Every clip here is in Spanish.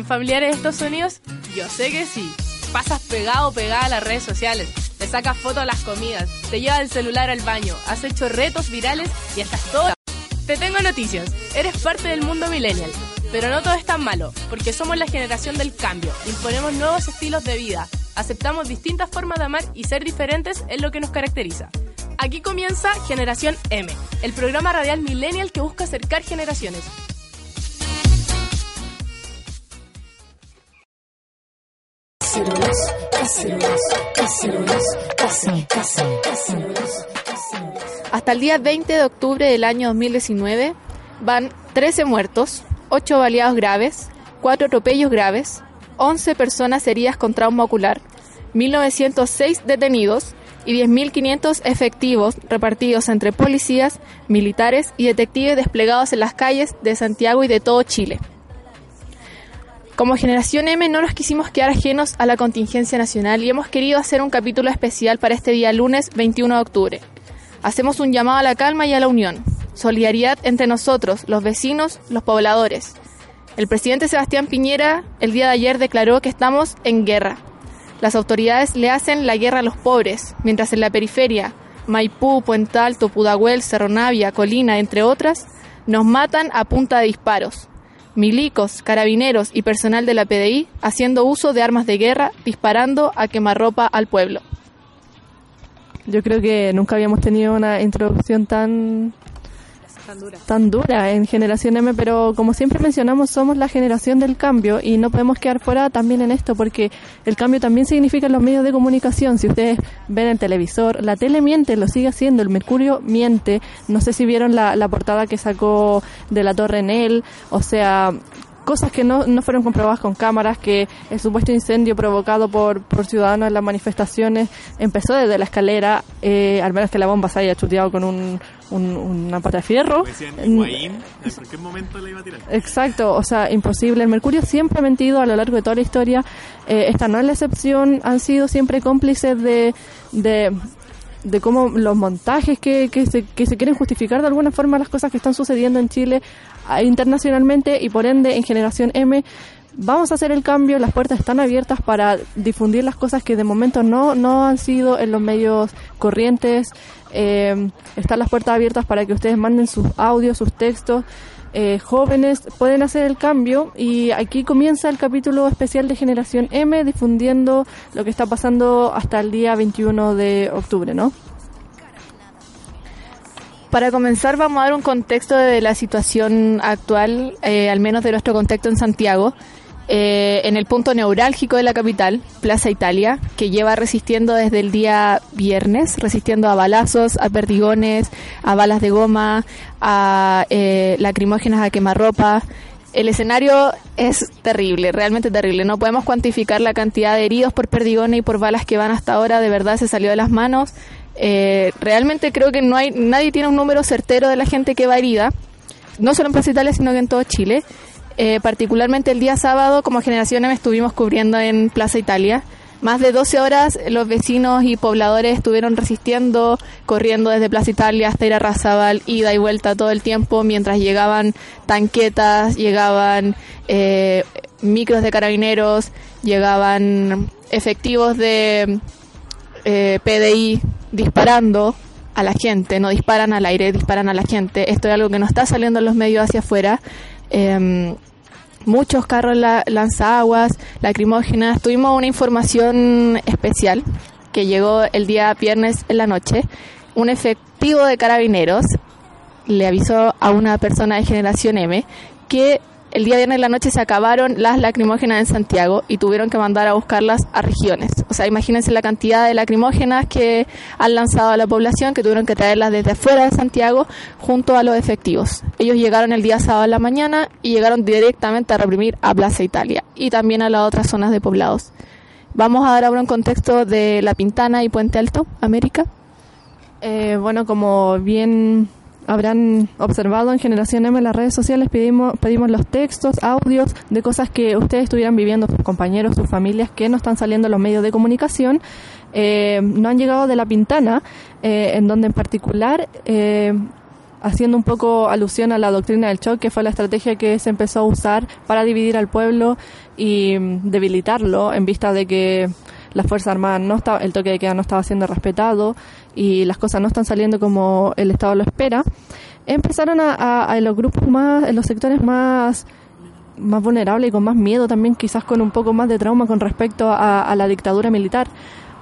Hacen familiares estos sonidos? Yo sé que sí. Pasas pegado o pegada a las redes sociales, te sacas fotos a las comidas, te llevas el celular al baño, has hecho retos virales y estás todo. Te tengo noticias, eres parte del mundo millennial. Pero no todo es tan malo, porque somos la generación del cambio, imponemos nuevos estilos de vida, aceptamos distintas formas de amar y ser diferentes es lo que nos caracteriza. Aquí comienza Generación M, el programa radial millennial que busca acercar generaciones. Hasta el día 20 de octubre del año 2019 van 13 muertos, 8 baleados graves, 4 atropellos graves, 11 personas heridas con trauma ocular, 1.906 detenidos y 10.500 efectivos repartidos entre policías, militares y detectives desplegados en las calles de Santiago y de todo Chile. Como generación M no nos quisimos quedar ajenos a la contingencia nacional y hemos querido hacer un capítulo especial para este día lunes 21 de octubre. Hacemos un llamado a la calma y a la unión, solidaridad entre nosotros, los vecinos, los pobladores. El presidente Sebastián Piñera el día de ayer declaró que estamos en guerra. Las autoridades le hacen la guerra a los pobres, mientras en la periferia, Maipú, Puente Alto, Pudahuel, Cerro Navia, Colina, entre otras, nos matan a punta de disparos milicos, carabineros y personal de la PDI haciendo uso de armas de guerra, disparando a quemarropa al pueblo. Yo creo que nunca habíamos tenido una introducción tan tan dura. en Generación M, pero como siempre mencionamos, somos la generación del cambio y no podemos quedar fuera también en esto porque el cambio también significa en los medios de comunicación. Si ustedes ven el televisor, la tele miente, lo sigue haciendo, el Mercurio miente. No sé si vieron la, la portada que sacó de la Torre en él, o sea, cosas que no, no fueron comprobadas con cámaras, que el supuesto incendio provocado por, por ciudadanos en las manifestaciones empezó desde la escalera, eh, al menos que la bomba se haya chuteado con un, una pata de fierro. ¿En cualquier momento le iba a tirar? Exacto, o sea, imposible. El Mercurio siempre ha mentido a lo largo de toda la historia. Eh, esta no es la excepción, han sido siempre cómplices de, de de cómo los montajes que, que, se, que se quieren justificar de alguna forma las cosas que están sucediendo en Chile internacionalmente y por ende en generación M vamos a hacer el cambio, las puertas están abiertas para difundir las cosas que de momento no, no han sido en los medios corrientes, eh, están las puertas abiertas para que ustedes manden sus audios, sus textos, eh, jóvenes pueden hacer el cambio y aquí comienza el capítulo especial de Generación M difundiendo lo que está pasando hasta el día 21 de octubre, ¿no? Para comenzar vamos a dar un contexto de la situación actual, eh, al menos de nuestro contexto en Santiago, eh, en el punto neurálgico de la capital, Plaza Italia, que lleva resistiendo desde el día viernes, resistiendo a balazos, a perdigones, a balas de goma, a eh, lacrimógenas, a quemarropa. El escenario es terrible, realmente terrible. No podemos cuantificar la cantidad de heridos por perdigones y por balas que van hasta ahora. De verdad se salió de las manos. Eh, realmente creo que no hay nadie tiene un número certero de la gente que va herida, no solo en Plaza Italia, sino que en todo Chile. Eh, particularmente el día sábado, como Generación M, estuvimos cubriendo en Plaza Italia. Más de 12 horas los vecinos y pobladores estuvieron resistiendo, corriendo desde Plaza Italia hasta ir a Razabal, ida y vuelta todo el tiempo, mientras llegaban tanquetas, llegaban eh, micros de carabineros, llegaban efectivos de PDI disparando a la gente, no disparan al aire, disparan a la gente. Esto es algo que no está saliendo en los medios hacia afuera. Em, muchos carros la, lanzaguas, lacrimógenas. Tuvimos una información especial que llegó el día viernes en la noche. Un efectivo de carabineros le avisó a una persona de generación M que el día viernes en la noche se acabaron las lacrimógenas en Santiago y tuvieron que mandar a buscarlas a regiones. O sea, imagínense la cantidad de lacrimógenas que han lanzado a la población, que tuvieron que traerlas desde afuera de Santiago junto a los efectivos. Ellos llegaron el día sábado en la mañana y llegaron directamente a reprimir a Plaza Italia y también a las otras zonas de poblados. Vamos a dar ahora un contexto de La Pintana y Puente Alto, América. Eh, bueno, como bien habrán observado en Generación M en las redes sociales, pedimos, pedimos los textos, audios de cosas que ustedes estuvieran viviendo, sus compañeros, sus familias, que no están saliendo en los medios de comunicación. Eh, no han llegado de La Pintana, eh, en donde en particular haciendo un poco alusión a la doctrina del shock, que fue la estrategia que se empezó a usar para dividir al pueblo y mm, debilitarlo en vista de que la Fuerza Armada no estaba, el toque de queda no estaba siendo respetado y las cosas no están saliendo como el Estado lo espera, empezaron a, a, los grupos más, en los sectores más más vulnerables y con más miedo también, quizás con un poco más de trauma con respecto a, a la dictadura militar,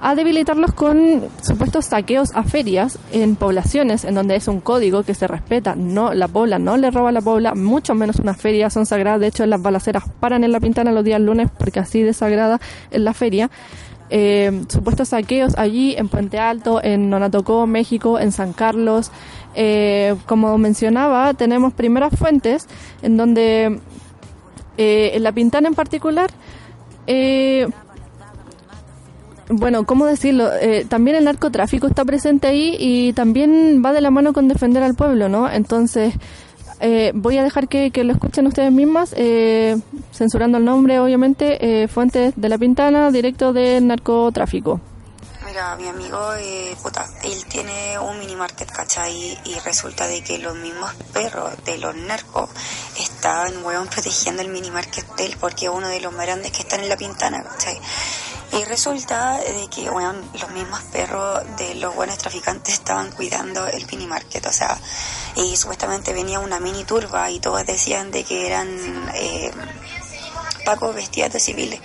a debilitarlos con supuestos saqueos a ferias en poblaciones en donde es un código que se respeta. No, la pobla no le roba a la pobla, mucho menos una feria son sagradas. De hecho, las balaceras paran en la pintana los días lunes porque así de sagrada es la feria. Eh, supuestos saqueos allí en Puente Alto, en Nonatocó, México, en San Carlos. Eh, como mencionaba, tenemos primeras fuentes en donde eh, en la Pintana en particular eh, bueno, ¿cómo decirlo? Eh, también el narcotráfico está presente ahí y también va de la mano con defender al pueblo, ¿no? Entonces, eh, voy a dejar que, lo escuchen ustedes mismas, eh, censurando el nombre, obviamente, fuentes de la Pintana, directo del narcotráfico. Mira, mi amigo, puta, él tiene un mini market, ¿cachai? Y resulta de que los mismos perros de los narcos estaban, weón, protegiendo el mini market de él porque es uno de los más grandes que están en la Pintana, ¿cachai? Y resulta de que, bueno, los mismos perros de los buenos traficantes estaban cuidando el mini market, o sea, y supuestamente venía una mini turba y todos decían de que eran eh, pacos vestidos de civiles.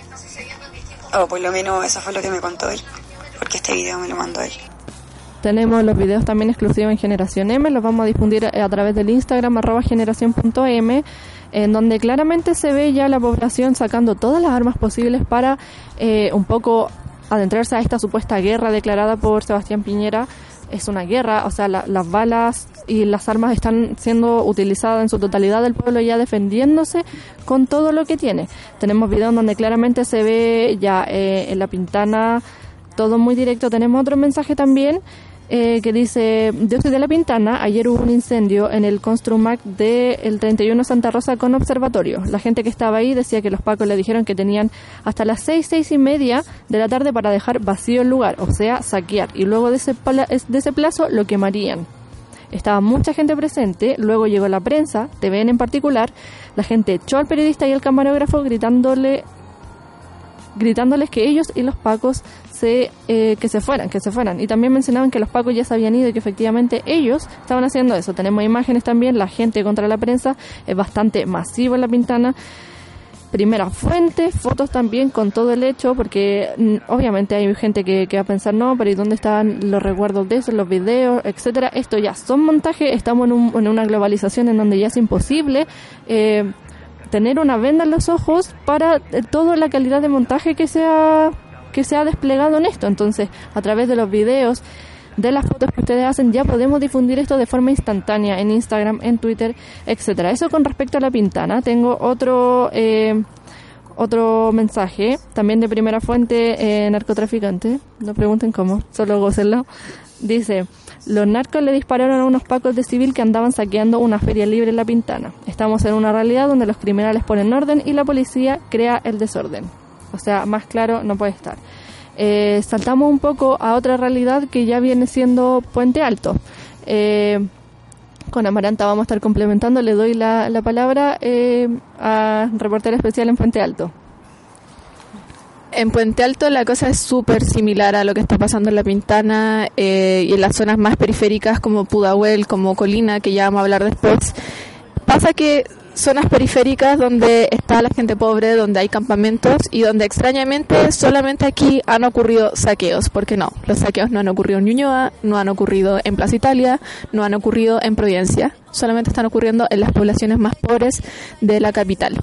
O por lo menos eso fue lo que me contó él, porque este video me lo mandó él. Tenemos los videos también exclusivos en Generación M, los vamos a difundir a través del Instagram arroba generación.m en donde claramente se ve ya la población sacando todas las armas posibles para eh, un poco adentrarse a esta supuesta guerra declarada por Sebastián Piñera. Es una guerra, o sea, las balas y las armas están siendo utilizadas en su totalidad del pueblo ya defendiéndose con todo lo que tiene. Tenemos videos donde claramente se ve ya eh, en la pintana todo muy directo. Tenemos otro mensaje también eh, que dice, yo de La Pintana, ayer hubo un incendio en el Construmac del el 31 Santa Rosa con observatorio. La gente que estaba ahí decía que los pacos le dijeron que tenían hasta las seis, seis y media de la tarde para dejar vacío el lugar, o sea, saquear, y luego de ese, de ese plazo lo quemarían. Estaba mucha gente presente, luego llegó la prensa, TVN en particular, la gente echó al periodista y al camarógrafo gritándole gritándoles que ellos y los pacos se, eh, que se fueran, que se fueran. Y también mencionaban que los pacos ya se habían ido y que efectivamente ellos estaban haciendo eso. Tenemos imágenes también, la gente contra la prensa es bastante masivo en la pintana. Primera fuente, fotos también con todo el hecho, porque mm, obviamente hay gente que, que, va a pensar, no, pero ¿y dónde están los recuerdos de eso, los videos, etcétera? Esto ya son montajes, estamos en, en una globalización en donde ya es imposible eh, tener una venda en los ojos para eh, toda la calidad de montaje que se ha, que se ha desplegado en esto. Entonces, a través de los videos, de las fotos que ustedes hacen, ya podemos difundir esto de forma instantánea en Instagram, en Twitter, etcétera. Eso con respecto a la pintana. Tengo otro eh, otro mensaje, también de primera fuente eh, narcotraficante. No pregunten cómo, solo gócenlo. Dice, los narcos le dispararon a unos pacos de civil que andaban saqueando una feria libre en La Pintana. Estamos en una realidad donde los criminales ponen orden y la policía crea el desorden. O sea, más claro no puede estar. Eh, saltamos un poco a otra realidad que ya viene siendo Puente Alto. Eh, con Amaranta vamos a estar complementando. Le doy la, la palabra eh, a reportero especial en Puente Alto. En Puente Alto la cosa es súper similar a lo que está pasando en La Pintana eh, y en las zonas más periféricas como Pudahuel, como Colina, que ya vamos a hablar después. Pasa que zonas periféricas donde está la gente pobre, donde hay campamentos y donde extrañamente solamente aquí han ocurrido saqueos, porque no, los saqueos no han ocurrido en Ñuñoa, no han ocurrido en Plaza Italia, no han ocurrido en Providencia, solamente están ocurriendo en las poblaciones más pobres de la capital.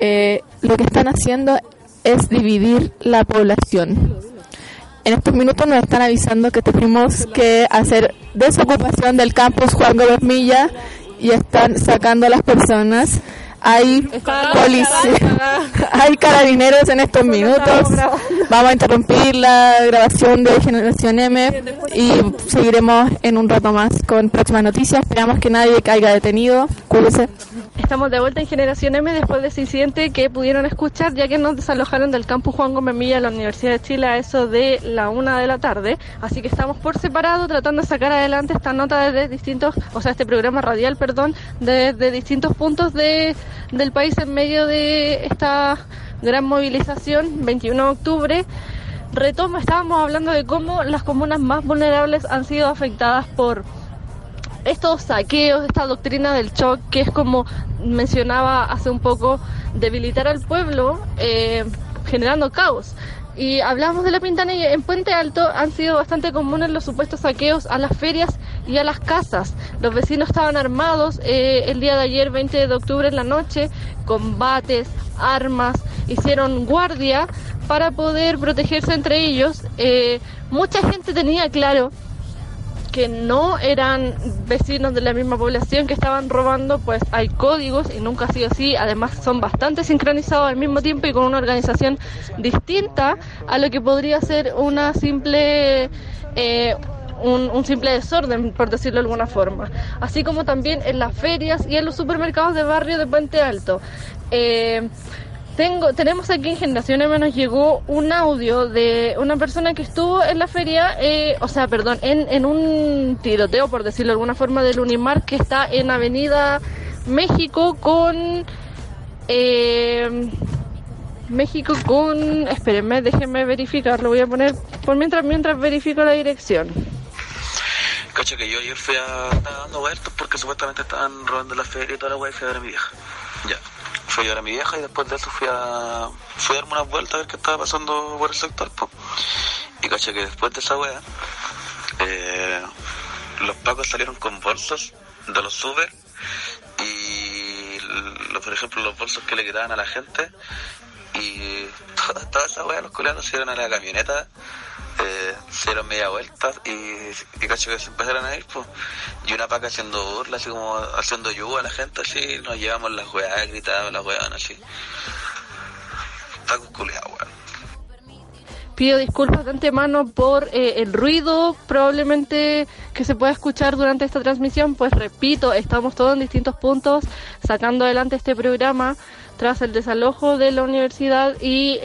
Eh, lo que están haciendo es dividir la población. En estos minutos nos están avisando que tenemos que hacer desocupación del campus Juan Gómez Milla y están sacando a las personas. Hay policía, hay carabineros en estos minutos. Vamos a interrumpir la grabación de Generación M y seguiremos en un rato más con próximas noticias. Esperamos que nadie caiga detenido. Cuídese. Estamos de vuelta en Generación M después de ese incidente que pudieron escuchar ya que nos desalojaron del campus Juan Gómez Milla de la Universidad de Chile a eso de la una de la tarde. Así que estamos por separado tratando de sacar adelante esta nota desde distintos, o sea, este programa radial, perdón, desde distintos puntos de, del país en medio de esta gran movilización, 21 de octubre. Retomo, estábamos hablando de cómo las comunas más vulnerables han sido afectadas por estos saqueos, esta doctrina del shock, que es como mencionaba hace un poco, debilitar al pueblo eh, generando caos. Y hablamos de la Pintana en Puente Alto han sido bastante comunes los supuestos saqueos a las ferias y a las casas. Los vecinos estaban armados eh, el día de ayer, 20 de octubre en la noche, combates, armas, hicieron guardia para poder protegerse entre ellos. Eh, mucha gente tenía claro que no eran vecinos de la misma población que estaban robando, pues hay códigos y nunca ha sido así. Además son bastante sincronizados al mismo tiempo y con una organización distinta a lo que podría ser una simple... Eh, un, simple desorden, por decirlo de alguna forma. Así como también en las ferias y en los supermercados de barrio de Puente Alto. Eh, tengo, tenemos aquí en Generación M nos llegó un audio de una persona que estuvo en la feria, eh, o sea, perdón, en, en un tiroteo, por decirlo de alguna forma, del Unimar que está en Avenida México con... Eh, México con... Espérenme, déjenme verificar, lo voy a poner por mientras, mientras verifico la dirección. Cacho que yo ayer fui a... dando vueltas porque supuestamente estaban robando la feria y toda la guay fui a ver a mi vieja. Ya fui a a mi vieja y después de eso fui a, fui a darme unas vueltas a ver qué estaba pasando por el sector. Y caché que después de esa wea, eh, los pacos salieron con bolsos de los super y, por ejemplo, los bolsos que le quedaban a la gente y toda, esa wea, los coleanos se iban a la camioneta eh, se dieron media vuelta y, y cacho que se empezaron a ir, pues. Y una paca haciendo burla, así como haciendo yugo a la gente, así, nos llevamos las weas, gritaban las weas, así. Paco culiado, weón. Pido disculpas de antemano por eh, el ruido probablemente que se pueda escuchar durante esta transmisión, pues repito, estamos todos en distintos puntos sacando adelante este programa tras el desalojo de la universidad y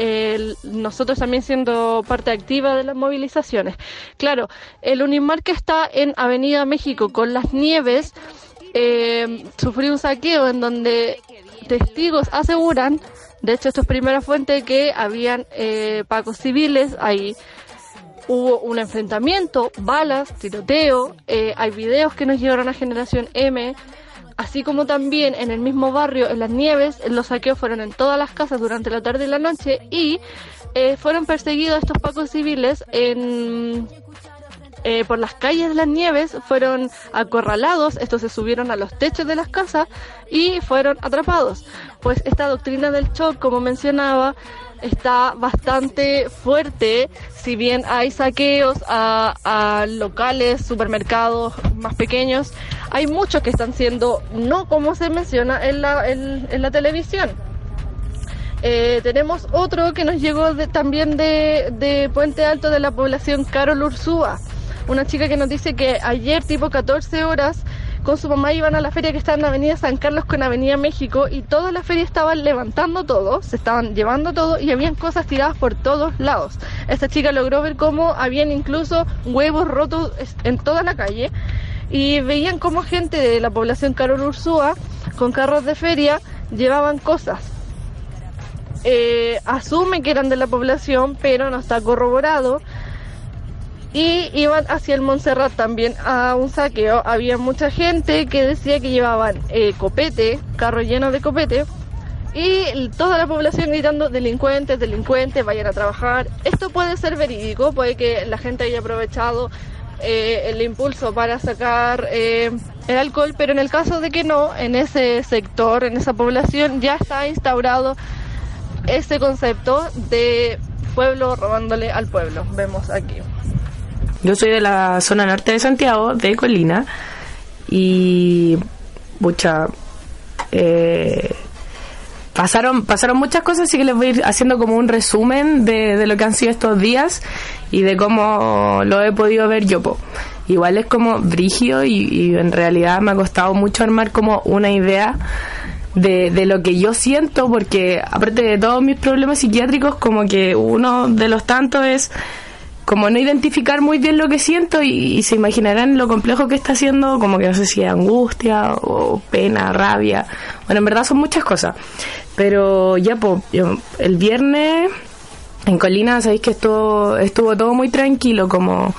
nosotros también siendo parte activa de las movilizaciones. Claro, el Unimar que está en Avenida México con las nieves eh, sufrió un saqueo en donde testigos aseguran, de hecho esto es primera fuente, que habían eh, pacos civiles ahí. Hubo un enfrentamiento, balas, tiroteo, eh, hay videos que nos llegaron a Generación M, así como también en el mismo barrio, en las nieves, los saqueos fueron en todas las casas durante la tarde y la noche y eh, fueron perseguidos estos pacos civiles en, eh, por las calles de las nieves, fueron acorralados, estos se subieron a los techos de las casas y fueron atrapados. Pues esta doctrina del shock, como mencionaba, está bastante fuerte, si bien hay saqueos a, locales, supermercados más pequeños, hay muchos que están siendo no como se menciona en la, televisión. Eh, tenemos otro que nos llegó también de, de, Puente Alto de la población Carol Ursúa, una chica que nos dice que ayer tipo 14 horas con su mamá iban a la feria que está en Avenida San Carlos con Avenida México y toda la feria estaban levantando todo, se estaban llevando todo y habían cosas tiradas por todos lados. Esta chica logró ver cómo habían incluso huevos rotos en toda la calle y veían cómo gente de la población Carol Ursúa con carros de feria llevaban cosas. Eh, asume que eran de la población, pero no está corroborado. Y iban hacia el Montserrat también a un saqueo. Había mucha gente que decía que llevaban eh, copete, carro lleno de copete, y toda la población gritando delincuentes, delincuentes, vayan a trabajar. Esto puede ser verídico, puede que la gente haya aprovechado eh, el impulso para sacar eh, el alcohol, pero en el caso de que no, en ese sector, en esa población, ya está instaurado ese concepto de pueblo robándole al pueblo. Vemos aquí. Yo soy de la zona norte de Santiago, de Colina, y mucha... Eh, pasaron pasaron muchas cosas, así que les voy a ir haciendo como un resumen de, lo que han sido estos días y de cómo lo he podido ver yo. Igual es como brigio y, y, en realidad me ha costado mucho armar como una idea de, de lo que yo siento, porque aparte de todos mis problemas psiquiátricos, como que uno de los tantos es como no identificar muy bien lo que siento y, se imaginarán lo complejo que está haciendo, como que no sé si angustia o pena, rabia. Bueno, en verdad son muchas cosas. Pero ya, pues, el viernes en Colina, sabéis que estuvo, estuvo todo muy tranquilo, como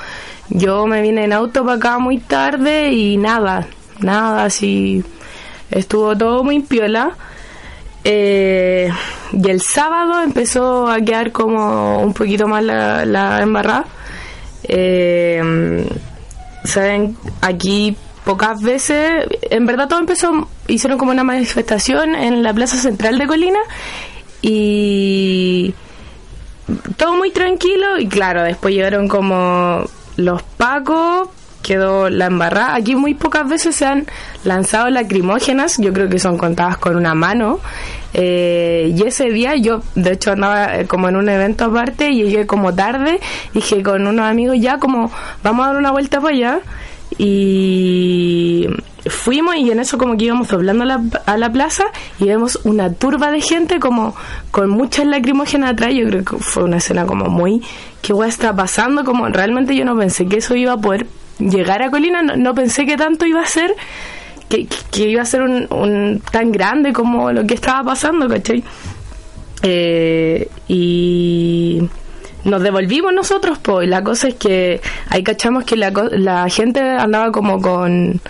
yo me vine en auto para acá muy tarde y nada, nada, así estuvo todo muy piola. Eh, y el sábado empezó a quedar como un poquito más la, embarrada. Eh, Saben, aquí pocas veces, en verdad todo empezó, hicieron como una manifestación en la plaza central de Colina y todo muy tranquilo y claro, después llegaron como los pacos quedó la embarrada. Aquí muy pocas veces se han lanzado lacrimógenas, yo creo que son contadas con una mano. Eh, y ese día yo, de hecho, andaba eh, como en un evento aparte, y llegué como tarde, dije con unos amigos ya como, vamos a dar una vuelta para allá. Y fuimos y en eso como que íbamos doblando la, a la plaza y vemos una turba de gente como con muchas lacrimógenas atrás. Yo creo que fue una escena como muy, ¿qué guay está pasando? Como realmente yo no pensé que eso iba a poder llegar a Colina, no, pensé que tanto iba a ser, que, iba a ser un, tan grande como lo que estaba pasando, ¿cachai? Eh, y nos devolvimos nosotros, pues la cosa es que ahí cachamos que la, la gente andaba como con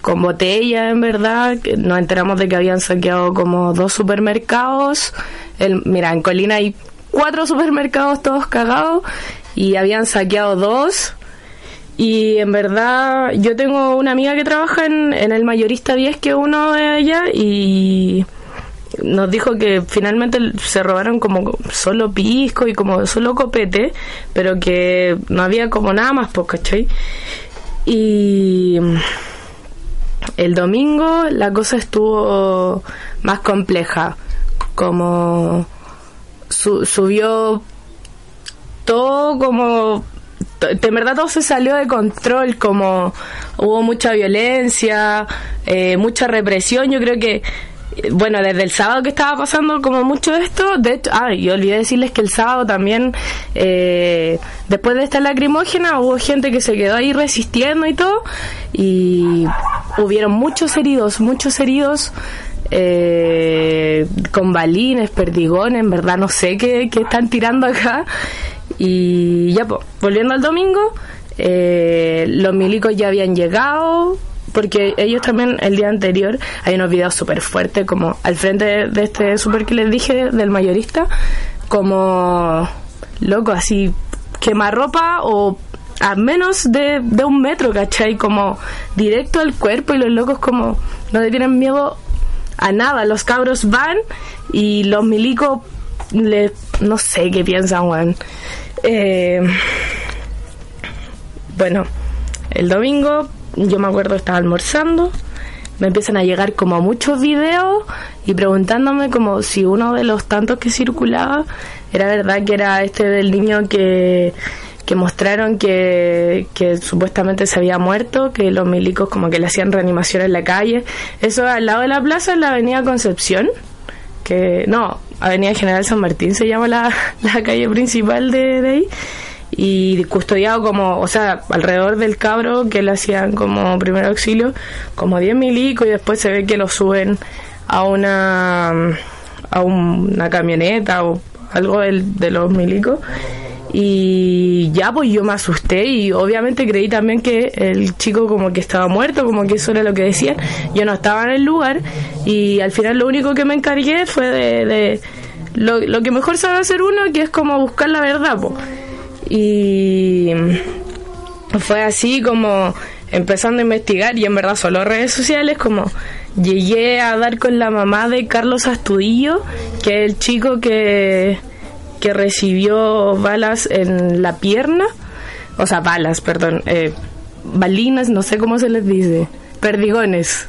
con botella en verdad nos enteramos de que habían saqueado como dos supermercados el, mira en Colina hay cuatro supermercados todos cagados y habían saqueado dos y en verdad, yo tengo una amiga que trabaja en, el mayorista 10 que uno de ella y nos dijo que finalmente se robaron como solo pisco y como solo copete, pero que no había como nada más, pues, ¿cachai? Y el domingo la cosa estuvo más compleja, como subió todo como de verdad todo se salió de control, como hubo mucha violencia, eh, mucha represión. Yo creo que, bueno, desde el sábado que estaba pasando como mucho esto, de hecho, ah, y olvidé decirles que el sábado también, eh, después de esta lacrimógena, hubo gente que se quedó ahí resistiendo y todo, y hubieron muchos heridos, muchos heridos. Eh, con balines, perdigones, en verdad no sé qué, qué están tirando acá y ya, pues, volviendo al domingo, eh, los milicos ya habían llegado, porque ellos también el día anterior hay unos videos súper fuertes, como al frente de, este súper que les dije, del mayorista, como loco, así, ropa o a menos de, de un metro, ¿cachai? Como directo al cuerpo y los locos como no le tienen miedo a nada. Los cabros van y los milicos le, no sé qué piensan, weón. Eh, bueno, el domingo yo me acuerdo estaba almorzando, me empiezan a llegar como muchos videos y preguntándome como si uno de los tantos que circulaba era verdad que era este del niño que, que mostraron que, que supuestamente se había muerto, que los milicos como que le hacían reanimación en la calle. Eso al lado de la plaza, en la avenida Concepción, que no, Avenida General San Martín se llama la, la calle principal de, de, ahí y custodiado como, o sea, alrededor del cabro que le hacían como primer auxilio, como 10 milicos y después se ve que lo suben a una a una camioneta o algo de los milicos Y ya, pues yo me asusté y obviamente creí también que el chico como que estaba muerto, como que eso era lo que decían. Yo no estaba en el lugar y al final lo único que me encargué fue de, lo, que mejor sabe hacer uno, que es como buscar la verdad. pues Y fue así como empezando a investigar y en verdad solo redes sociales como llegué a dar con la mamá de Carlos Astudillo, que es el chico que, que recibió balas en la pierna, o sea, balas, perdón, eh, balinas, no sé cómo se les dice, perdigones.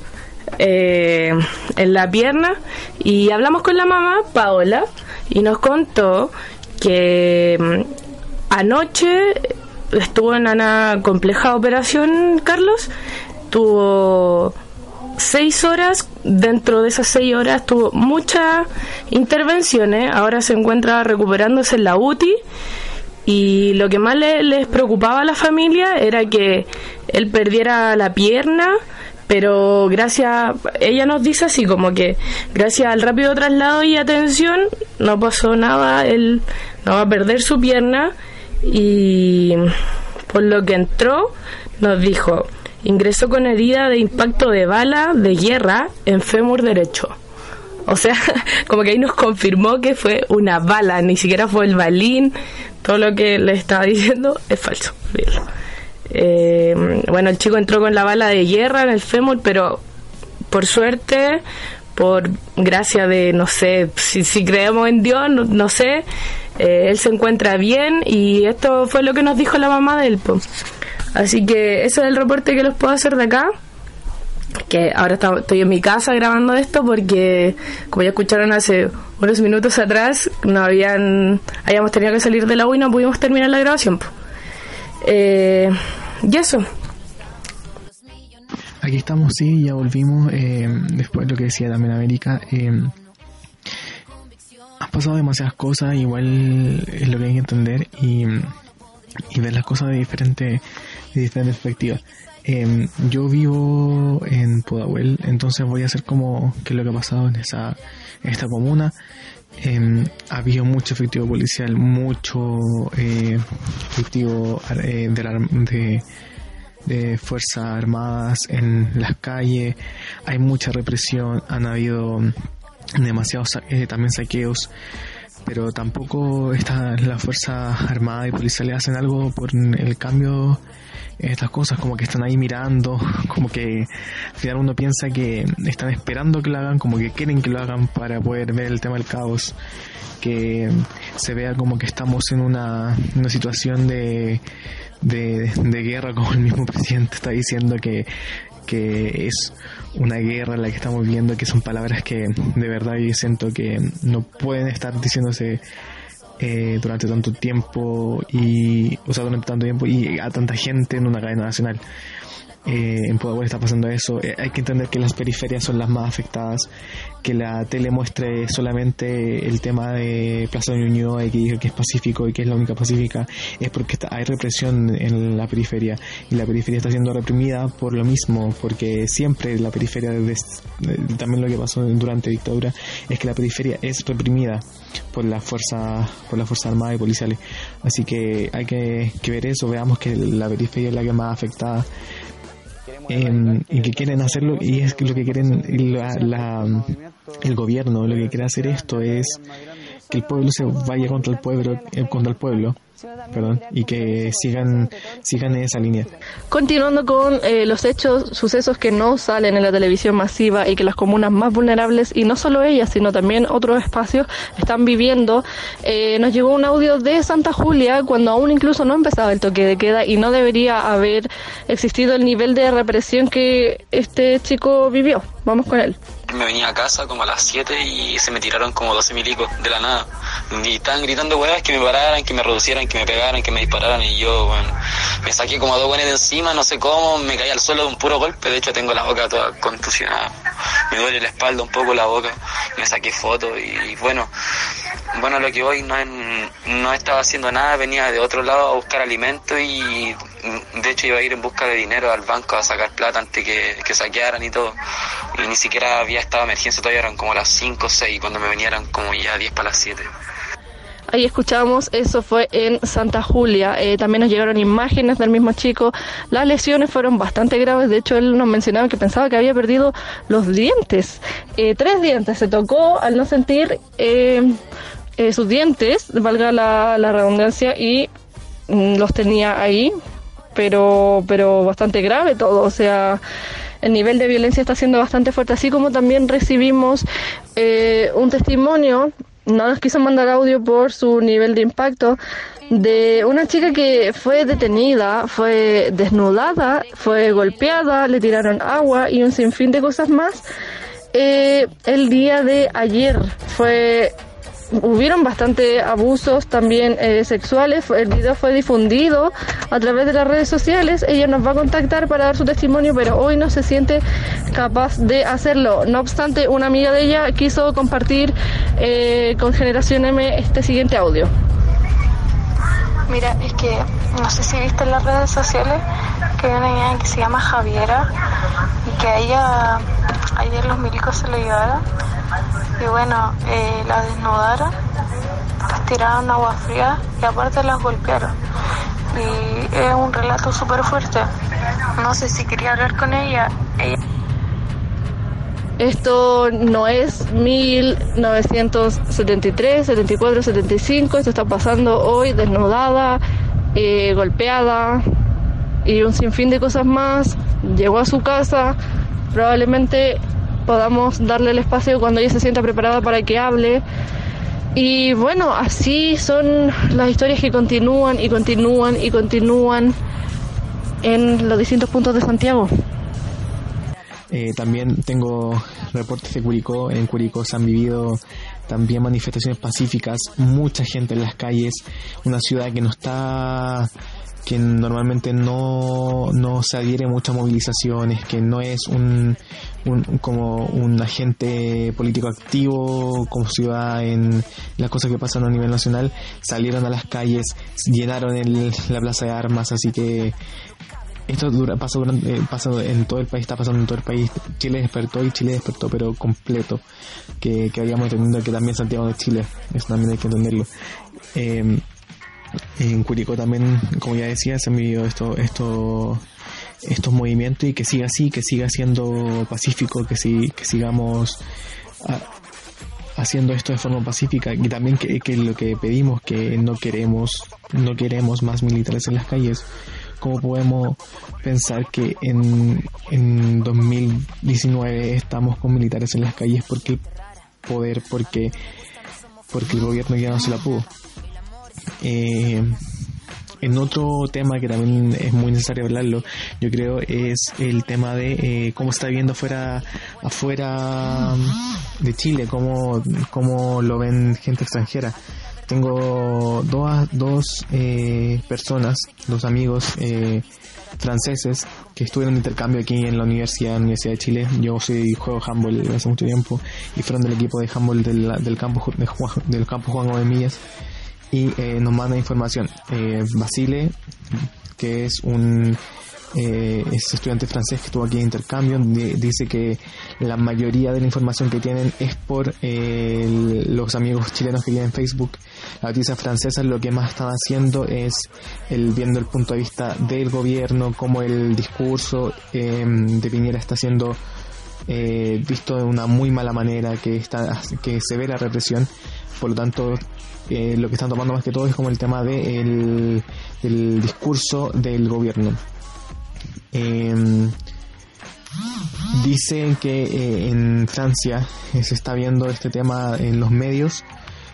Eh, en la pierna y hablamos con la mamá, Paola, y nos contó que mm, anoche estuvo en una compleja operación, Carlos. Tuvo seis horas, dentro de esas seis horas tuvo muchas intervenciones, ahora se encuentra recuperándose en la UTI y lo que más les preocupaba a la familia era que él perdiera la pierna, pero gracias, ella nos dice así como que gracias al rápido traslado y atención no pasó nada, él no va a perder su pierna y por lo que entró nos dijo, ingresó con herida de impacto de bala de guerra en fémur derecho. O sea, como que ahí nos confirmó que fue una bala, ni siquiera fue el balín, todo lo que le estaba diciendo es falso. Eh, bueno, el chico entró con la bala de guerra en el fémur, pero por suerte, por gracia de, no sé, si, creemos en Dios, no sé, eh, él se encuentra bien y esto fue lo que nos dijo la mamá de él. Así que ese es el reporte que les puedo hacer de acá. Que ahora estoy en mi casa grabando esto porque, como ya escucharon hace unos minutos atrás, no habían, habíamos tenido que salir de la U y no pudimos terminar la grabación. Eh, y eso. Aquí estamos, sí, ya volvimos. Eh, después de lo que decía también América. Eh, ha pasado demasiadas cosas, igual es lo que hay que entender y, ver las cosas de diferente, de diferentes perspectivas. Em, yo vivo en Pudahuel, entonces voy a hacer como que lo que ha pasado en esa esta comuna. Eh, ha habido mucho efectivo policial, mucho eh, efectivo eh, de, de Fuerzas Armadas en las calles, hay mucha represión, han habido demasiados eh, también saqueos pero tampoco esta, la fuerza armada y policial hacen algo por el cambio estas cosas como que están ahí mirando como que al final uno piensa que están esperando que lo hagan como que quieren que lo hagan para poder ver el tema del caos que se vea como que estamos en una, una situación de, de, de guerra como el mismo presidente está diciendo que que es una guerra la que estamos viendo, que son palabras que de verdad yo siento que no pueden estar diciéndose eh, durante tanto tiempo y, o sea, durante tanto tiempo y a tanta gente en una cadena nacional eh, en Pudahuel está pasando eso. Eh, hay que entender que las periferias son las más afectadas, que la tele muestre solamente el tema de Plaza de Ñuñoa y que diga que es pacífico y que es la única pacífica, es porque hay represión en la periferia. Y la periferia está siendo reprimida por lo mismo, porque siempre la periferia, también lo que pasó durante la dictadura, es que la periferia es reprimida por la fuerza por la fuerza armada y policiales. Así que hay que, que ver eso veamos que la periferia es la que más afectada y que quieren hacerlo y es que lo que quieren la, el gobierno lo que quiere hacer esto es que el pueblo se vaya contra el pueblo eh, contra el pueblo perdón, y que sigan, sigan en esa línea. Continuando con eh, los hechos, sucesos que no salen en la televisión masiva y que las comunas más vulnerables, y no solo ellas, sino también otros espacios, están viviendo, eh, nos llegó un audio de Santa Julia cuando aún incluso no empezaba el toque de queda y no debería haber existido el nivel de represión que este chico vivió. Vamos con él me venía a casa como a las 7 y se me tiraron como 12 milicos de la nada. Y estaban gritando weas que me pararan, que me reducieran, que me pegaran, que me dispararan y yo, me saqué como dos buenas de encima, no sé cómo, me caí al suelo de un puro golpe, de hecho tengo la boca toda contusionada, me duele la espalda un poco la boca, me saqué fotos y, bueno, bueno lo que hoy no, no estaba haciendo nada, venía de otro lado a buscar alimento y de hecho iba a ir en busca de dinero al banco a sacar plata antes que, que saquearan y todo. Y ni siquiera había estado emergencia, todavía eran como las 5 o 6, cuando me venían como ya 10 para las 7. ahí escuchamos, eso fue en Santa Julia. Eh, también nos llegaron imágenes del mismo chico. Las lesiones fueron bastante graves. De hecho, él nos mencionaba que pensaba que había perdido los dientes. Eh, tres dientes. Se tocó al no sentir eh, sus dientes, valga la, la redundancia, y mm, los tenía ahí. Pero, pero bastante grave todo. O sea, el nivel de violencia está siendo bastante fuerte, así como también recibimos un testimonio no nos quiso mandar audio por su nivel de impacto de una chica que fue detenida, fue desnudada, fue golpeada, le tiraron agua y un sinfín de cosas más. Eh, el día de ayer fue hubieron bastante abusos también eh, sexuales. El video fue difundido a través de las redes sociales. Ella nos va a contactar para dar su testimonio, pero hoy no se siente capaz de hacerlo. No obstante, una amiga de ella quiso compartir eh, con Generación M este siguiente audio. Mira, es que no sé si viste en las redes sociales que hay una niña que se llama Javiera y que a ella ayer los milicos se lo llevaron y bueno, eh, la desnudaron, las tiraron agua fría y aparte las golpearon. Y es un relato súper fuerte. No sé si quería hablar con ella. Esto no es 1973, 74, 75, esto está pasando hoy desnudada, eh, golpeada y un sinfín de cosas más. Llegó a su casa, probablemente podamos darle el espacio cuando ella se sienta preparada para que hable. Y bueno, así son las historias que continúan y continúan y continúan en los distintos puntos de Santiago. Eh, también tengo reportes de Curicó. En Curicó se han vivido también manifestaciones pacíficas, mucha gente en las calles, una ciudad que no está que normalmente no, no se adhiere mucho a movilizaciones, que no es un, como un agente político activo como ciudad en las cosas que pasan a nivel nacional, salieron a las calles, llenaron el, la plaza de armas, así que esto dura, pasa, durante, eh, en todo el país, está pasando en todo el país. Chile despertó y Chile despertó, pero completo. Que, que habíamos entendido que también Santiago de Chile, eso también hay que entenderlo. Eh, en Curicó también, como ya decía, se han vivido esto, esto, estos movimientos y que siga así, que siga siendo pacífico, que, si, que sigamos haciendo esto de forma pacífica y también que, que, lo que pedimos que no queremos no queremos más militares en las calles cómo podemos pensar que en, en 2019 estamos con militares en las calles porque poder porque porque el gobierno ya no se la pudo. Eh, en otro tema que también es muy necesario hablarlo, yo creo, es el tema de eh, cómo está viviendo afuera, afuera de Chile, cómo, cómo lo ven gente extranjera. Tengo dos, dos eh, personas, dos amigos eh, franceses que estuvieron en intercambio aquí en la universidad, Universidad de Chile. Yo soy juego handball hace mucho tiempo y fueron del equipo de handball del, del campo del campo Juan Gómez y eh, nos manda información. Eh, Basile, que es un eh, es estudiante francés que estuvo aquí en intercambio, dice que la mayoría de la información que tienen es por los amigos chilenos que tienen en Facebook. La noticia francesa lo que más están haciendo es el viendo el punto de vista del gobierno, como el discurso de Piñera está siendo visto de una muy mala manera, que, está, que se ve la represión. Por lo tanto, eh, lo que están tomando más que todo es como el tema de del discurso del gobierno. Em, dicen que eh, en Francia se está viendo este tema en los medios,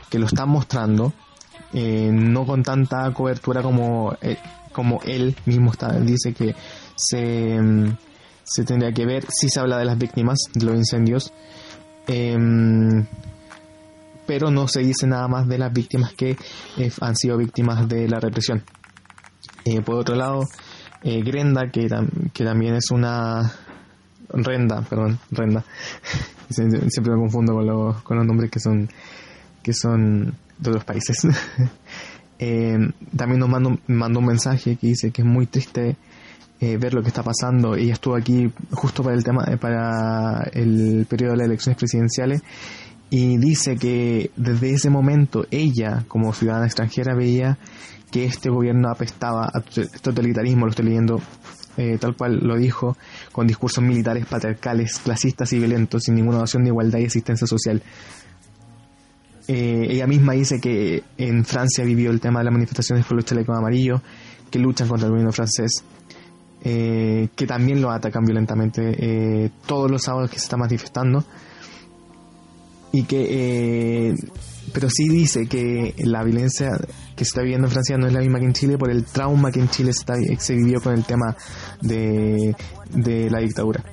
que lo están mostrando, eh, no con tanta cobertura como, como él mismo está, dice que se, em, se tendría que ver si se habla de las víctimas de los incendios. Em, pero no se dice nada más de las víctimas que eh, han sido víctimas de la represión. Eh, por otro lado, eh, Grenda, que, que también es una... Renda, perdón, Renda. Siempre me confundo con, los, con los nombres que son, que son de otros países. también nos mandó, mandó un mensaje que dice que es muy triste ver lo que está pasando. Ella estuvo aquí justo para el tema, para el periodo de las elecciones presidenciales y dice que desde ese momento ella, como ciudadana extranjera, veía que este gobierno apestaba a totalitarismo, lo estoy leyendo eh, tal cual lo dijo, con discursos militares patriarcales, clasistas y violentos, sin ninguna noción de igualdad y existencia social. Eh, ella misma dice que en Francia vivió el tema de las manifestaciones por los chalecos amarillos, que luchan contra el gobierno francés, eh, que también lo atacan violentamente todos los sábados que se está manifestando y que pero sí dice que la violencia que se está viviendo en Francia no es la misma que en Chile por el trauma que en Chile se, está, se vivió con el tema de, de la dictadura.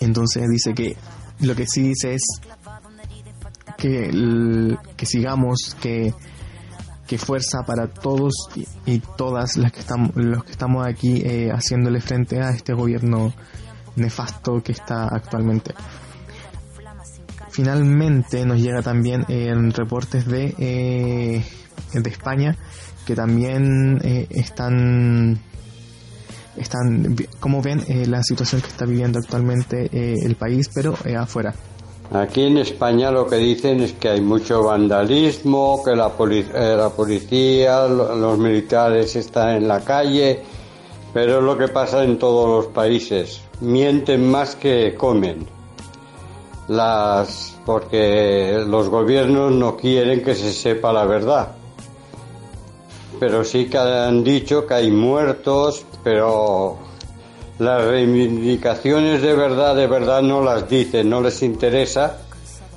Entonces dice que lo que sí dice es que, sigamos, que, que fuerza para todos y, todas las que estamos, los que estamos aquí eh, haciéndole frente a este gobierno nefasto que está actualmente finalmente nos llega también en reportes de, eh, de España que también eh, están están como ven eh, la situación que está viviendo actualmente el país pero afuera Aquí en España lo que dicen es que hay mucho vandalismo, que la, la policía, los militares están en la calle, pero es lo que pasa en todos los países. Mienten más que comen las porque los gobiernos no quieren que se sepa la verdad. Pero sí que han dicho que hay muertos, pero las reivindicaciones de verdad, de verdad no las dicen, no les interesa,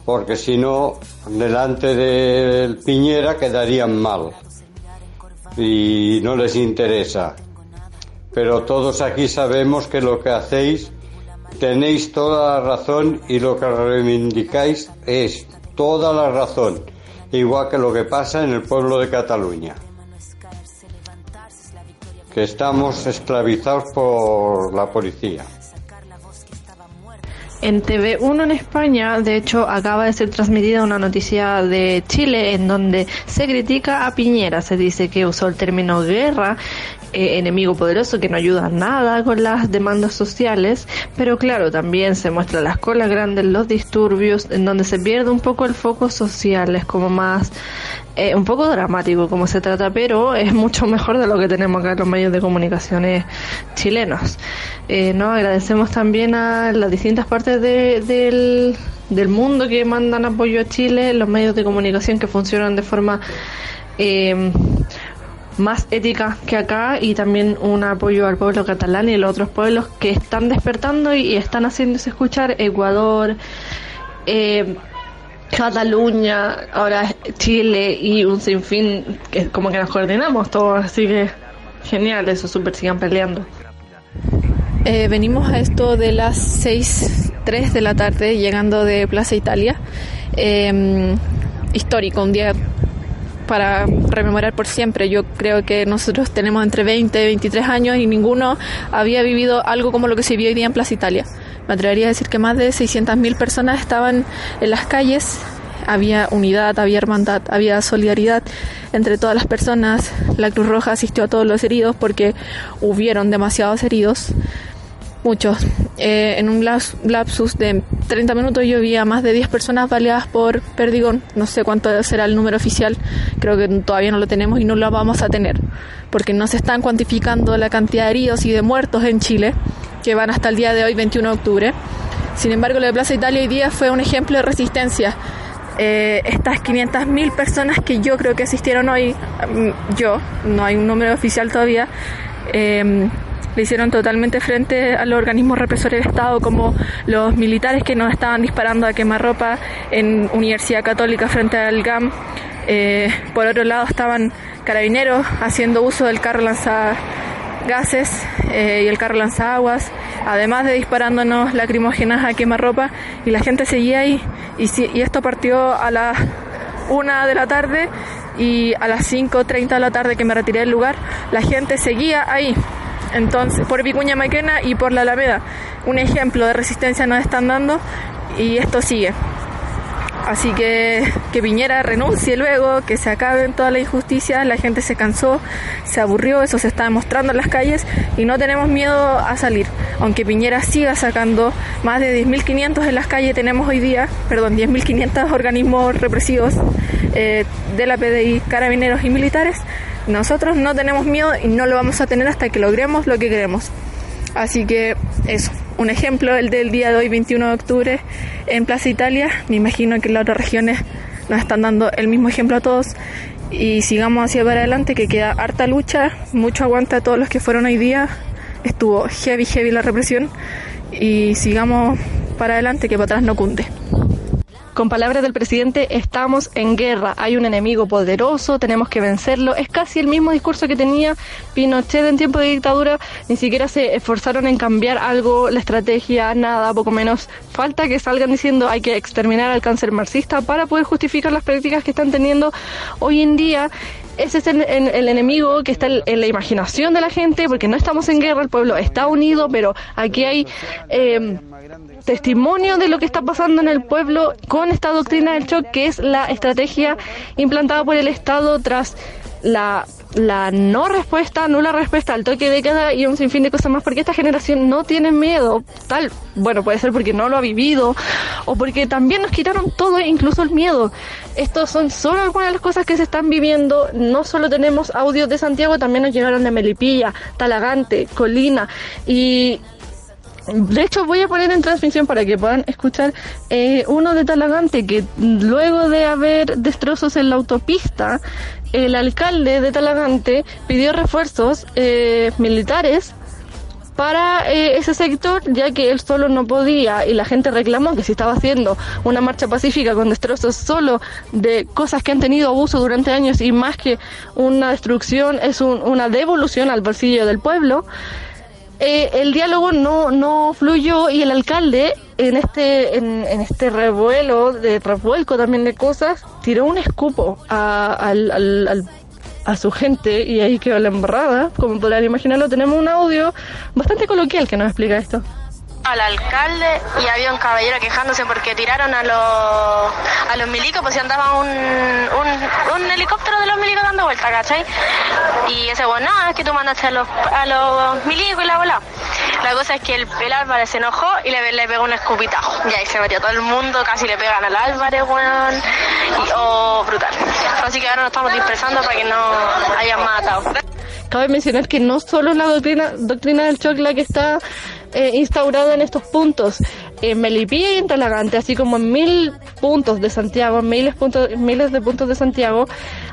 porque si no, delante del Piñera quedarían mal. Y no les interesa. Pero todos aquí sabemos que lo que hacéis Tenéis toda la razón y lo que reivindicáis es toda la razón, igual que lo que pasa en el pueblo de Cataluña, que estamos esclavizados por la policía. En TV1 en España, de hecho, acaba de ser transmitida una noticia de Chile en donde se critica a Piñera. Se dice que usó el término guerra eh, enemigo poderoso que no ayuda nada con las demandas sociales, pero claro, también se muestra las colas grandes, los disturbios, en donde se pierde un poco el foco social, es como más, eh, un poco dramático como se trata, pero es mucho mejor de lo que tenemos acá en los medios de comunicaciones chilenos. Eh, no agradecemos también a las distintas partes del, del mundo que mandan apoyo a Chile, los medios de comunicación que funcionan de forma más ética que acá y también un apoyo al pueblo catalán y a los otros pueblos que están despertando y, están haciéndose escuchar Ecuador, eh, Cataluña, ahora Chile y un sinfín que como que nos coordinamos todos, así que genial, eso súper sigan peleando. Eh, venimos a esto de las 6, 3 de la tarde, llegando de Plaza Italia. Eh, histórico, un día para rememorar por siempre. Yo creo que nosotros tenemos entre 20 y 23 años y ninguno había vivido algo como lo que se vio hoy día en Plaza Italia. Me atrevería a decir que más de 600.000 personas estaban en las calles, había unidad, había hermandad, había solidaridad entre todas las personas. La Cruz Roja asistió a todos los heridos porque hubieron demasiados heridos muchos. Eh, en un lapsus de 30 minutos yo vi a más de 10 personas baleadas por Perdigón. No sé cuánto será el número oficial, creo que todavía no lo tenemos y no lo vamos a tener, porque no se están cuantificando la cantidad de heridos y de muertos en Chile, que van hasta el día de hoy, 21 de octubre. Sin embargo, lo de Plaza Italia hoy día fue un ejemplo de resistencia. Eh, estas 500.000 personas que yo creo que asistieron hoy, mm, yo, no hay un número oficial todavía, eh, le hicieron totalmente frente a los organismos represores del Estado como los militares que nos estaban disparando a quemarropa en Universidad Católica frente al GAM. Eh, por otro lado estaban carabineros haciendo uso del carro lanza gases eh, y el carro aguas, además de disparándonos lacrimógenas a quemarropa y la gente seguía ahí y, y esto partió a las una de la tarde y a las 5.30 de la tarde que me retiré del lugar, la gente seguía ahí entonces, por Vicuña Maquena y por la Alameda. Un ejemplo de resistencia nos están dando y esto sigue. Así que que Piñera renuncie luego, que se acaben todas las injusticias, la gente se cansó, se aburrió, eso se está demostrando en las calles y no tenemos miedo a salir. Aunque Piñera siga sacando más de 10.500 en las calles, tenemos hoy día, perdón, 10.500 organismos represivos eh, de la PDI, carabineros y militares, nosotros no tenemos miedo y no lo vamos a tener hasta que logremos lo que queremos. Así que eso, un ejemplo, el del día de hoy, 21 de octubre, en Plaza Italia. Me imagino que en las otras regiones nos están dando el mismo ejemplo a todos. Y sigamos hacia para adelante, que queda harta lucha, mucho aguanta a todos los que fueron hoy día. Estuvo heavy, heavy la represión. Y sigamos para adelante, que para atrás no cunde. Con palabras del presidente, estamos en guerra, hay un enemigo poderoso, tenemos que vencerlo. Es casi el mismo discurso que tenía Pinochet en tiempo de dictadura, ni siquiera se esforzaron en cambiar algo, la estrategia, nada, poco menos. Falta que salgan diciendo hay que exterminar al cáncer marxista para poder justificar las prácticas que están teniendo hoy en día ese es el, enemigo que está en, la imaginación de la gente, porque no estamos en guerra, el pueblo está unido, pero aquí hay eh, testimonio de lo que está pasando en el pueblo con esta doctrina del shock, que es la estrategia implantada por el Estado tras la la no respuesta, nula respuesta al toque de queda y un sinfín de cosas más, porque esta generación no tiene miedo, tal, bueno, puede ser porque no lo ha vivido, o porque también nos quitaron todo, incluso el miedo. Estos son solo algunas de las cosas que se están viviendo, no solo tenemos audios de Santiago, también nos llegaron de Melipilla, Talagante, Colina, y de hecho, voy a poner en transmisión para que puedan escuchar eh, uno de Talagante que luego de haber destrozos en la autopista, el alcalde de Talagante pidió refuerzos eh, militares para eh, ese sector, ya que él solo no podía y la gente reclamó que si estaba haciendo una marcha pacífica con destrozos solo de cosas que han tenido abuso durante años y más que una destrucción es una devolución al bolsillo del pueblo. Eh, el diálogo no, no fluyó y el alcalde en este en, este revuelo de revuelco también de cosas tiró un escupo a, al, a su gente y ahí quedó la embarrada. Como podrán imaginarlo tenemos un audio bastante coloquial que nos explica esto al alcalde y había un caballero quejándose porque tiraron a los a los milicos, pues si andaba un, un, helicóptero de los milicos dando vuelta, ¿cachai? Y ese bueno, no, es que tú mandaste a los, a los milicos y la bola. La cosa es que el, el se enojó y le, le pegó un escupitajo. Y ahí se metió todo el mundo, casi le pegan al Álvarez, weón. Y, oh, brutal. Así que ahora nos estamos dispersando para que no hayan matado. Cabe mencionar que no solo la doctrina, doctrina del shock la que está eh, instaurada en estos puntos, en Melipilla y en Talagante, así como en mil puntos de Santiago, miles, puntos, miles de puntos de Santiago,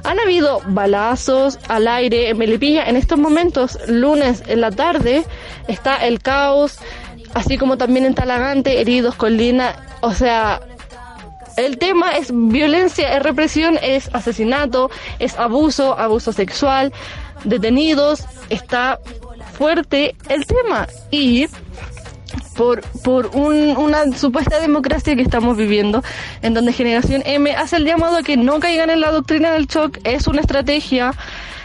han habido balazos al aire en Melipilla. En estos momentos, lunes en la tarde, está el caos, así como también en Talagante, heridos, colina, o sea, el tema es violencia, es represión, es asesinato, es abuso, abuso sexual, detenidos, está fuerte el tema y por, por una supuesta democracia que estamos viviendo, en donde Generación M hace el llamado a que no caigan en la doctrina del shock, es una estrategia,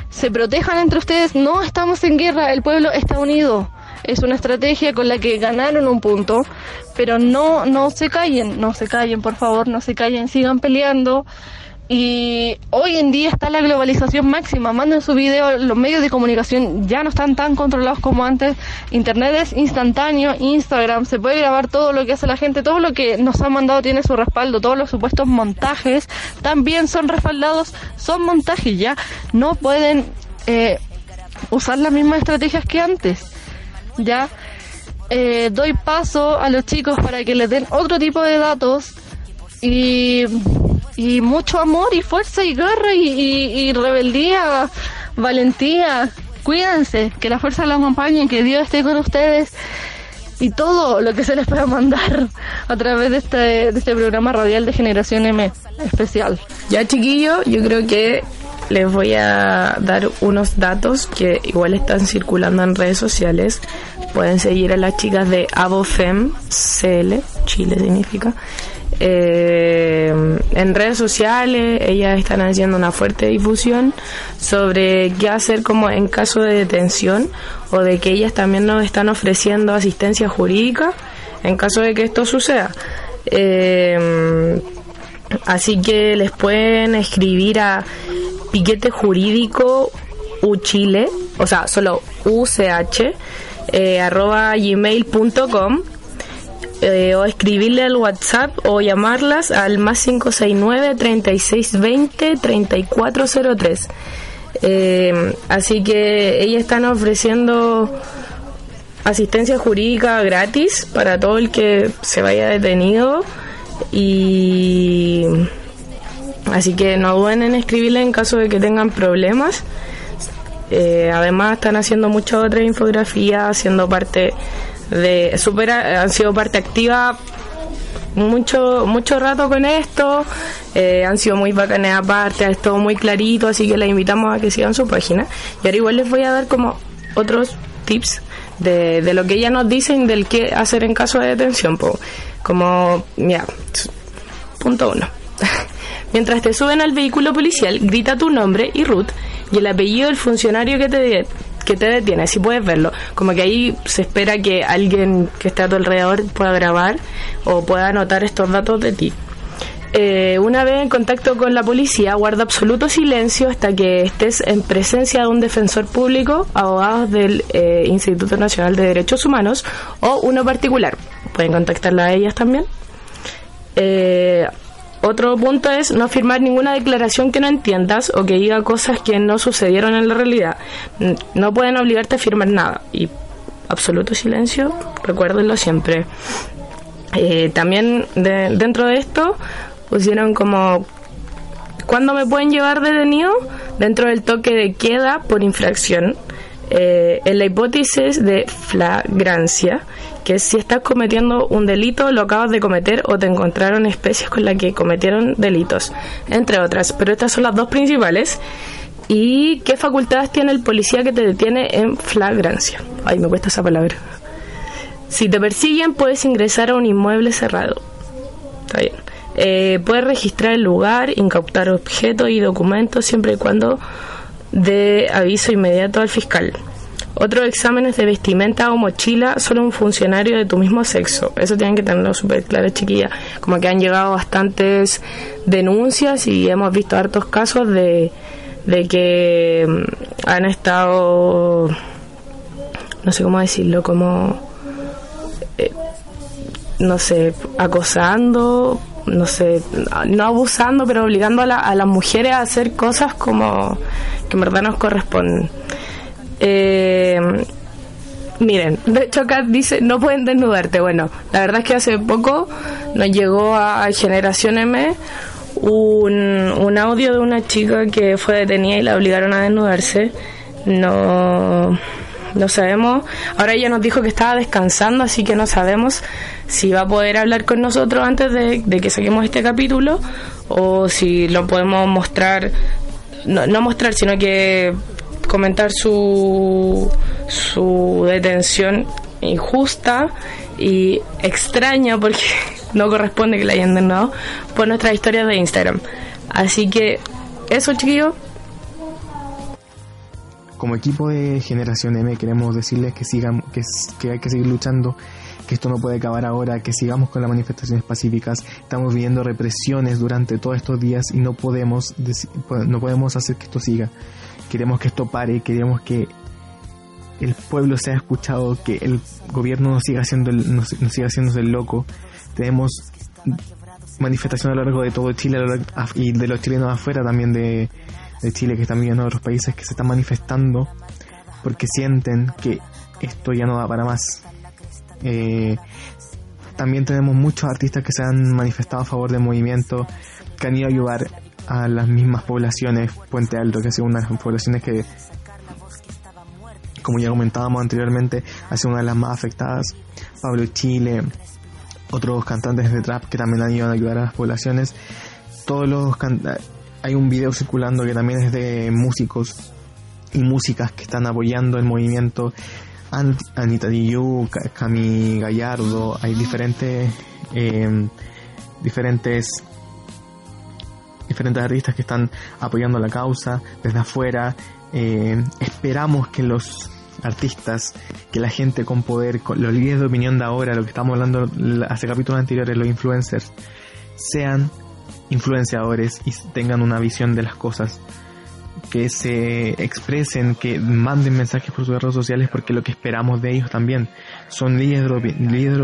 se protejan entre ustedes, no estamos en guerra, el pueblo está unido. Es una estrategia con la que ganaron un punto, pero no, no se callen, no se callen, por favor, no se callen, sigan peleando. Y hoy en día está la globalización máxima. Manden su video, los medios de comunicación ya no están tan controlados como antes. Internet es instantáneo, Instagram, se puede grabar todo lo que hace la gente, todo lo que nos han mandado tiene su respaldo, todos los supuestos montajes también son respaldados, son montajes ya. No pueden eh, usar las mismas estrategias que antes. Ya eh, doy paso a los chicos para que les den otro tipo de datos y y mucho amor y fuerza y garra y, rebeldía, valentía. Cuídense, que la fuerza los acompañe, que Dios esté con ustedes y todo lo que se les pueda mandar a través de este, de este programa radial de Generación M especial. Ya chiquillo, yo creo que les voy a dar unos datos que igual están circulando en redes sociales. Pueden seguir a las chicas de AboFem CL, Chile significa, eh, en redes sociales ellas están haciendo una fuerte difusión sobre qué hacer como en caso de detención o de que ellas también nos están ofreciendo asistencia jurídica en caso de que esto suceda. Eh, así que les pueden escribir a piquete jurídico uchile, o sea, solo uch, eh, arroba gmail.com eh, o escribirle al WhatsApp o llamarlas al más 569 3620 3403. Eh, así que ellas están ofreciendo asistencia jurídica gratis para todo el que se vaya detenido y así que no duden en escribirle en caso de que tengan problemas. Eh, además están haciendo muchas otras infografías, haciendo parte de super, han sido parte activa mucho mucho rato con esto eh, han sido muy bacanes aparte ha estado muy clarito así que les invitamos a que sigan su página. Y ahora igual les voy a dar como otros tips de, de lo que ellas nos dicen del qué hacer en caso de detención como mira punto uno. Mientras te suben al vehículo policial grita tu nombre y root y el apellido del funcionario que te que te detiene, si puedes verlo. Como que ahí se espera que alguien que esté a tu alrededor pueda grabar o pueda anotar estos datos de ti. Eh, una vez en contacto con la policía, guarda absoluto silencio hasta que estés en presencia de un defensor público, abogados del eh, Instituto Nacional de Derechos Humanos o uno particular. Pueden contactarla a ellas también. Eh, otro punto es no firmar ninguna declaración que no entiendas o que diga cosas que no sucedieron en la realidad. No pueden obligarte a firmar nada. Y absoluto silencio, recuérdenlo siempre. Eh, también dentro de esto pusieron como ¿Cuándo me pueden llevar detenido? Dentro del toque de queda por infracción. Eh, en la hipótesis de flagrancia, que si estás cometiendo un delito, lo acabas de cometer o te encontraron especies con las que cometieron delitos, entre otras. Pero estas son las dos principales. ¿Y qué facultades tiene el policía que te detiene en flagrancia? Ay, me cuesta esa palabra. Si te persiguen, puedes ingresar a un inmueble cerrado. Está bien. Eh, puedes registrar el lugar, incautar objetos y documentos siempre y cuando de aviso inmediato al fiscal. Otros exámenes de vestimenta o mochila solo un funcionario de tu mismo sexo. Eso tienen que tenerlo súper claro, chiquilla. Como que han llegado bastantes denuncias y hemos visto hartos casos de, de que mm, han estado, no sé cómo decirlo, como, eh, no sé, acosando, no sé, no abusando, pero obligando a, a las mujeres a hacer cosas como que en verdad nos corresponden. Eh, miren, de hecho acá dice, no pueden desnudarte. Bueno, la verdad es que hace poco nos llegó a Generación M un, un audio de una chica que fue detenida y la obligaron a desnudarse. No, no sabemos. Ahora ella nos dijo que estaba descansando, así que no sabemos si va a poder hablar con nosotros antes de, que saquemos este capítulo o si lo podemos mostrar no mostrar, sino que comentar su, su detención injusta y extraña porque no corresponde que la hayan denegado por nuestra historia de Instagram. Así que eso, chiquillos. Como equipo de Generación M queremos decirles que sigan, que, que hay que seguir luchando, que esto no puede acabar ahora, que sigamos con las manifestaciones pacíficas. Estamos viviendo represiones durante todos estos días y no podemos, no podemos hacer que esto siga. Queremos que esto pare, queremos que el pueblo sea escuchado, que el gobierno no siga haciendo no, siga haciéndose el loco. Tenemos manifestaciones a lo largo de todo Chile y de los chilenos afuera también de, de Chile que están viviendo en otros países que se están manifestando porque sienten que esto ya no da para más. Eh, también tenemos muchos artistas que se han manifestado a favor del movimiento, que han ido a ayudar a las mismas poblaciones, Puente Alto, que ha sido una de las poblaciones que, como ya comentábamos anteriormente, ha sido una de las más afectadas. Pablo Chile, otros cantantes de trap que también han ido a ayudar a las poblaciones. Todos los hay un video circulando que también es de músicos y músicas que están apoyando el movimiento. Anita Diyu, Cami Gallardo, hay diferentes eh, diferentes diferentes artistas que están apoyando la causa desde afuera. Eh, esperamos que los artistas, que la gente con poder, los líderes de opinión de ahora, lo que estamos hablando hace capítulos anteriores, los influencers, sean influenciadores y tengan una visión de las cosas que se expresen, que manden mensajes por sus redes sociales, porque lo que esperamos de ellos también son líderes de,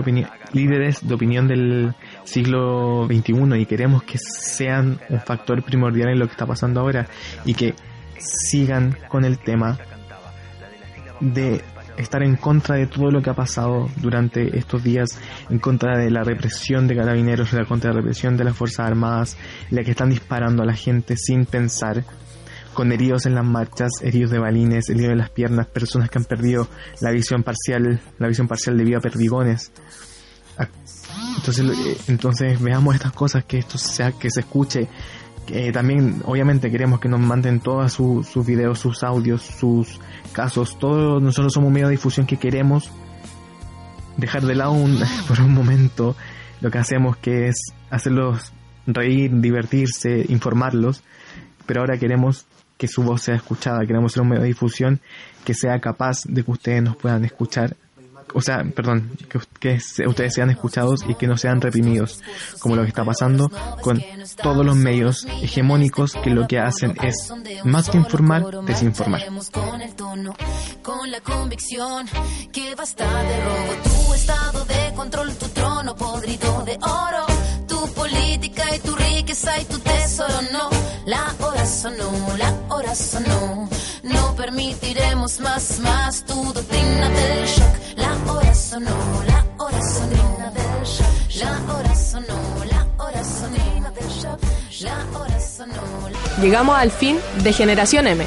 líderes de opinión del siglo XXI y queremos que sean un factor primordial en lo que está pasando ahora y que sigan con el tema de estar en contra de todo lo que ha pasado durante estos días, en contra de la represión de carabineros, en contra la represión de las Fuerzas Armadas, la que están disparando a la gente sin pensar con heridos en las marchas, heridos de balines, heridos en las piernas, personas que han perdido la visión parcial, la visión parcial debido a perdigones. Entonces, eh, entonces veamos estas cosas, que esto sea, que se escuche. también, obviamente, queremos que nos manden todos sus videos, sus audios, sus casos. Todos nosotros somos un medio de difusión que queremos dejar de lado por un momento lo que hacemos, que es hacerlos reír, divertirse, informarlos. Pero ahora queremos que su voz sea escuchada, queremos ser un medio de difusión que sea capaz de que ustedes nos puedan escuchar, o sea, perdón, que, ustedes sean escuchados y que no sean reprimidos, como lo que está pasando con todos los medios hegemónicos que lo que hacen es, más que informar, desinformar. Con la convicción que basta de robo, tu estado de control, tu trono podrido de oro, tu política y tu riqueza y tu tesoro, no, la hora sonó, la hora sonó. No permitiremos más, más tu doctrina del shock. La hora sonó, la hora sonó. La hora sonó, la hora sonó. La hora sonó. Llegamos al fin de Generación M